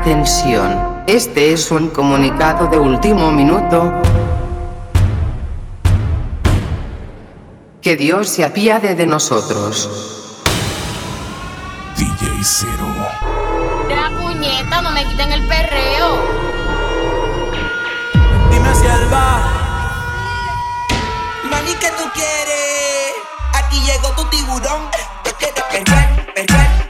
Atención, este es un comunicado de último minuto. Que Dios se apiade de nosotros. DJ Cero. La puñeta, no me quiten el perreo. Dime si él va. Mami, ¿qué tú quieres? Aquí llegó tu tiburón. Yo quiero perder, perder,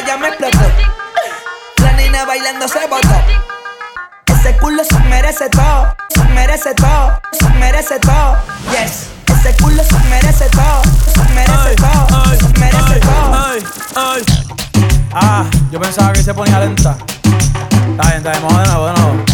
Ya me explotó. La nena bailando se botó. Ese culo se merece todo, se merece todo, se merece todo. Yes, ese culo se merece todo, se merece todo, se merece todo. ay, ay. Ah, yo pensaba que se ponía lenta. Está bien, está bien, vamos de nuevo, de nuevo.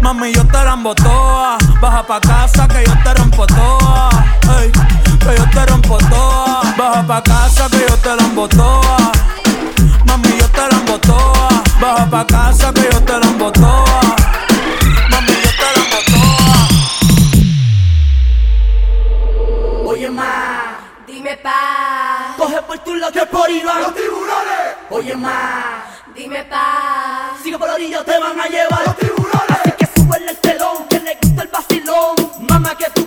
Mami, yo te la embotoa. Baja pa' casa que yo te rompo toa. Que yo te rompo toa. Baja pa' casa que yo te la embotoa. Mami, yo te la embotoa. Baja pa' casa que yo te la embotoa. Mami, yo te la. Oye, ma, Dime pa, coge por tu lado que por van los tiburones. Oye, ma, dime pa. sigue por la orilla, te van a llevar los tiburones. Sube el telón, que le gusta el vacilón. Mamá, que tú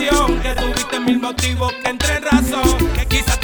Que tuviste mil motivos que entre en razón. Que quizás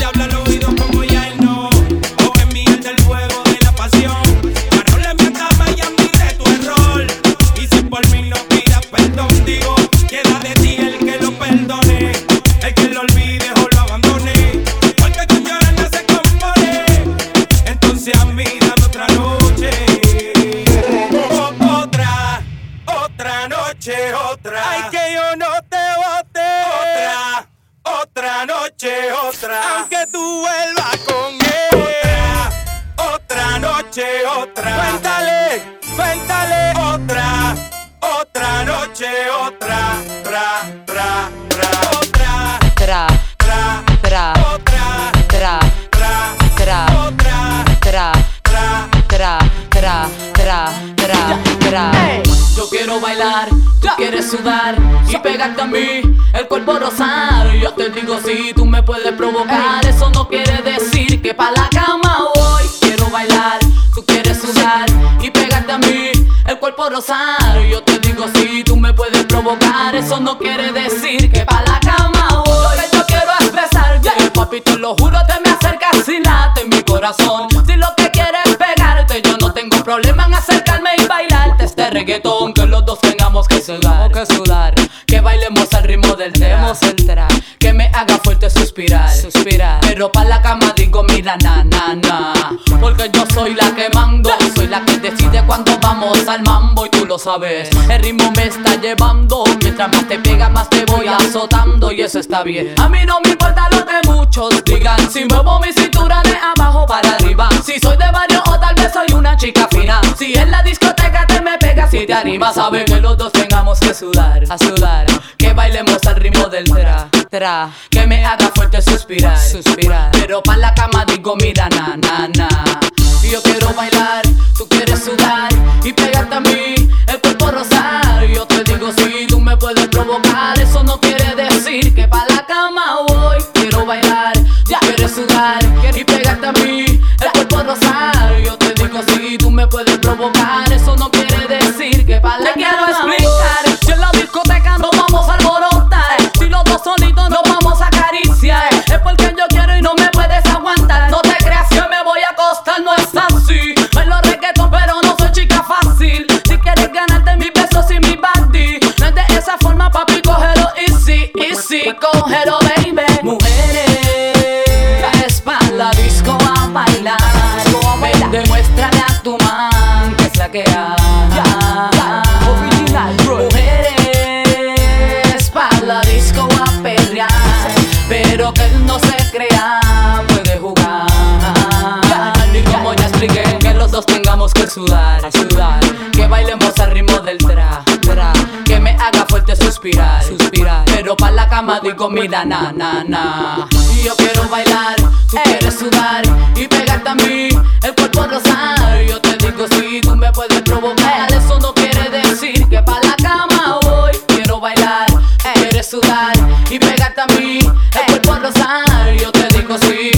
rosar. Yo te digo si tú me puedes provocar, eso no quiere decir que pa' la cama voy. Quiero bailar, tú quieres sudar y pegarte a mí, el cuerpo rosar. Yo te digo si tú me puedes provocar, eso no quiere decir que pa' la cama voy. Lo que yo quiero expresarte, papi, te lo juro, te me acercas y late en mi corazón. Si lo que quieres es pegarte, yo no tengo problema en acercarme y bailarte este reggaetón. Que los dos tengamos que sudar, que sudar, que bailemos al ritmo del tema. el tra, Que me haga fuerte suspirar, suspirar. Pero pa' la cama digo, mira, na, na, na. Porque yo soy la que mando, la que decide cuando vamos al mambo y tú lo sabes. El ritmo me está llevando, mientras más te pega, más te voy azotando y eso está bien. A mí no me importa lo que muchos digan, si muevo mi cintura de abajo para arriba. Si soy de barrio o tal vez soy una chica fina. Si en la discoteca te me pegas y te animas, sabe que los dos tengamos que sudar. a sudar, Que bailemos al ritmo del tra. tra, Que me haga fuerte suspirar. suspirar. Pero pa' la cama digo, mira, na, na, na. Y yo quiero bailar, tú quieres sudar y pegarte a mí, el cuerpo rosar. Y yo te digo, si tú me puedes provocar, eso no quiere decir que pa' la cama voy. Quiero bailar, ya quieres sudar y pegarte a mí, el cuerpo rosar. Mujeres para la disco a perrear, pero que no se crea puede jugar. Y como ya expliqué, que los dos tengamos que sudar. Que bailemos al ritmo del tra. Que me haga fuerte suspirar, suspirar. Pero pa' la cama digo, mira, na, na, na. Yo quiero bailar, tú quieres sudar y pegarte a mí el cuerpo rosado. así.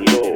radio.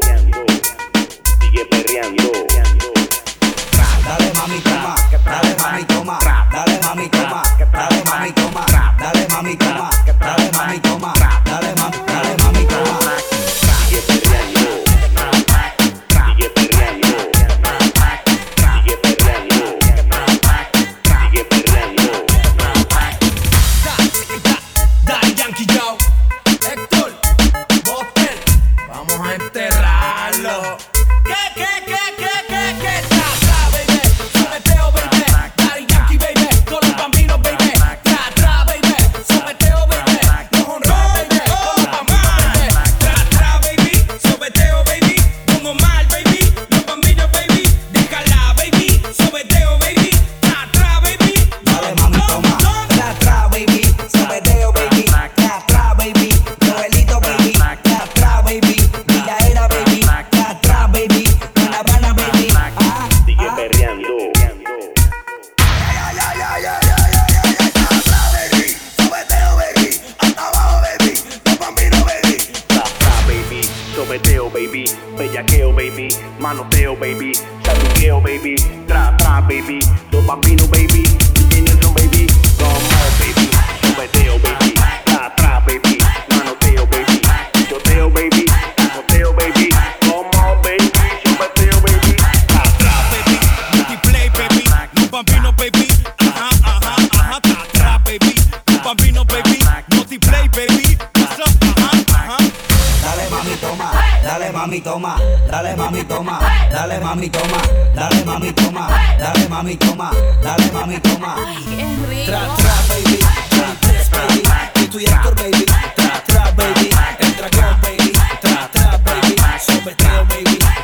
baby.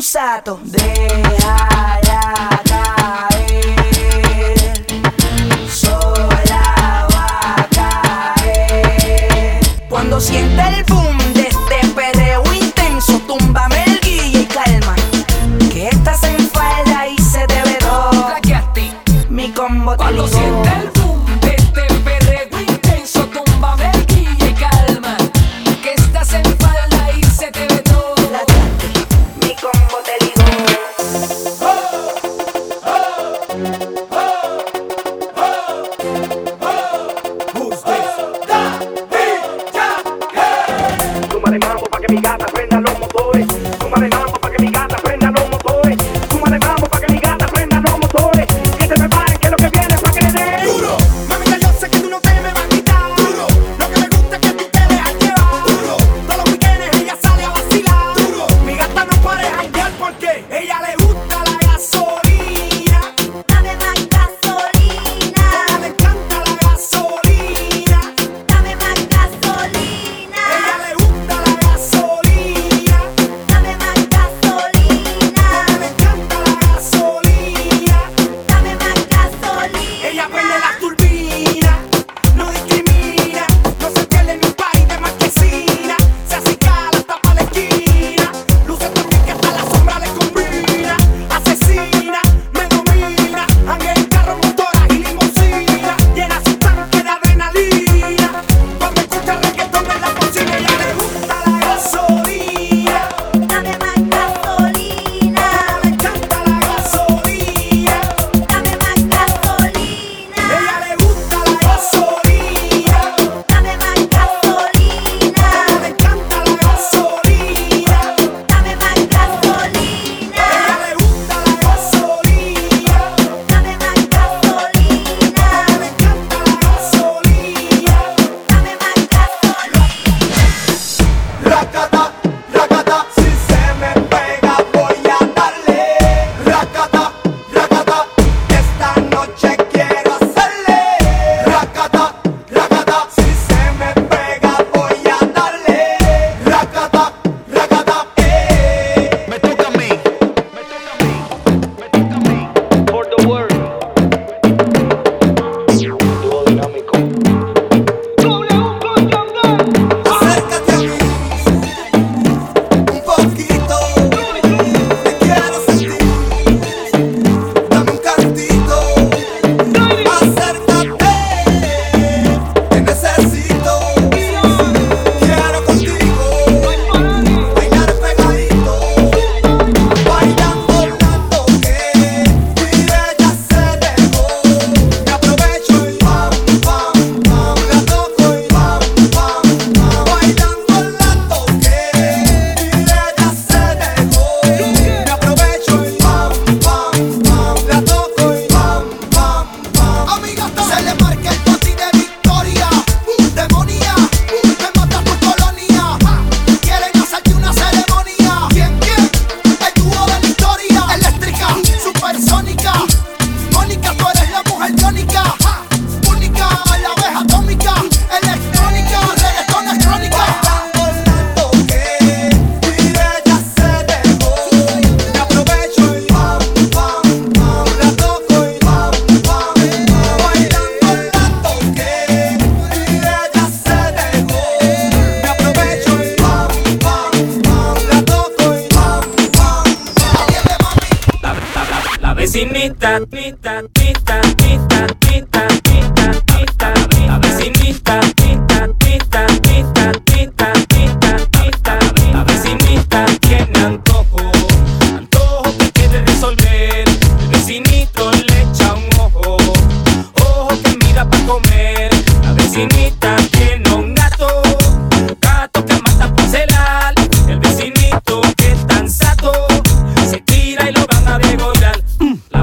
insensato. Dejará caer, sola va a caer. Cuando sienta el boom.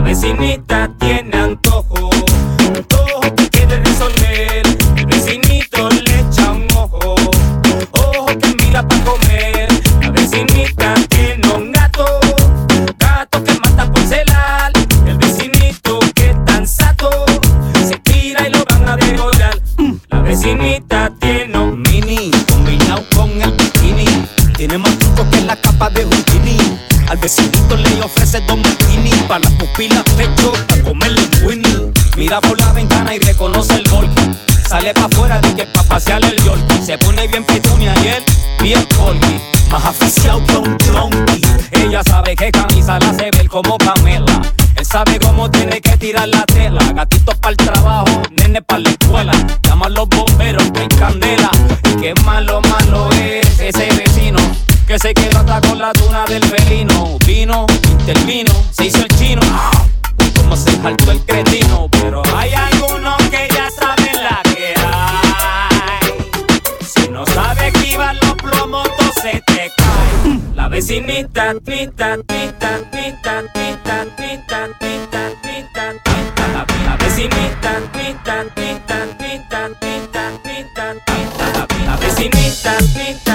vecinita las pupilas pecho, para comerle el window. Mira por la ventana y reconoce el golpe. Sale pa' afuera de que pa' pasear el yorkie. Se pone bien petunia y él bien colgui. Más aficiado que un. Ella sabe que camisa la hace ver como Pamela. Él sabe cómo tiene que tirar la tela. Gatitos para el trabajo, nene para la escuela. Llama a los bomberos que candela. Y qué malo, malo es ese vecino que se quedó hasta con la tuna del felino. Vino, intervino, se hizo el chino. Como se saltó el cretino, pero hay algunos que ya saben la que hay. Si no sabes que iban los plomos, se te cae. La vecinita, tita, tita, tita, tita, tita, tita, tita, la vecinita, tita, tita, tita, tita, tita, tita, la vecinita, tita.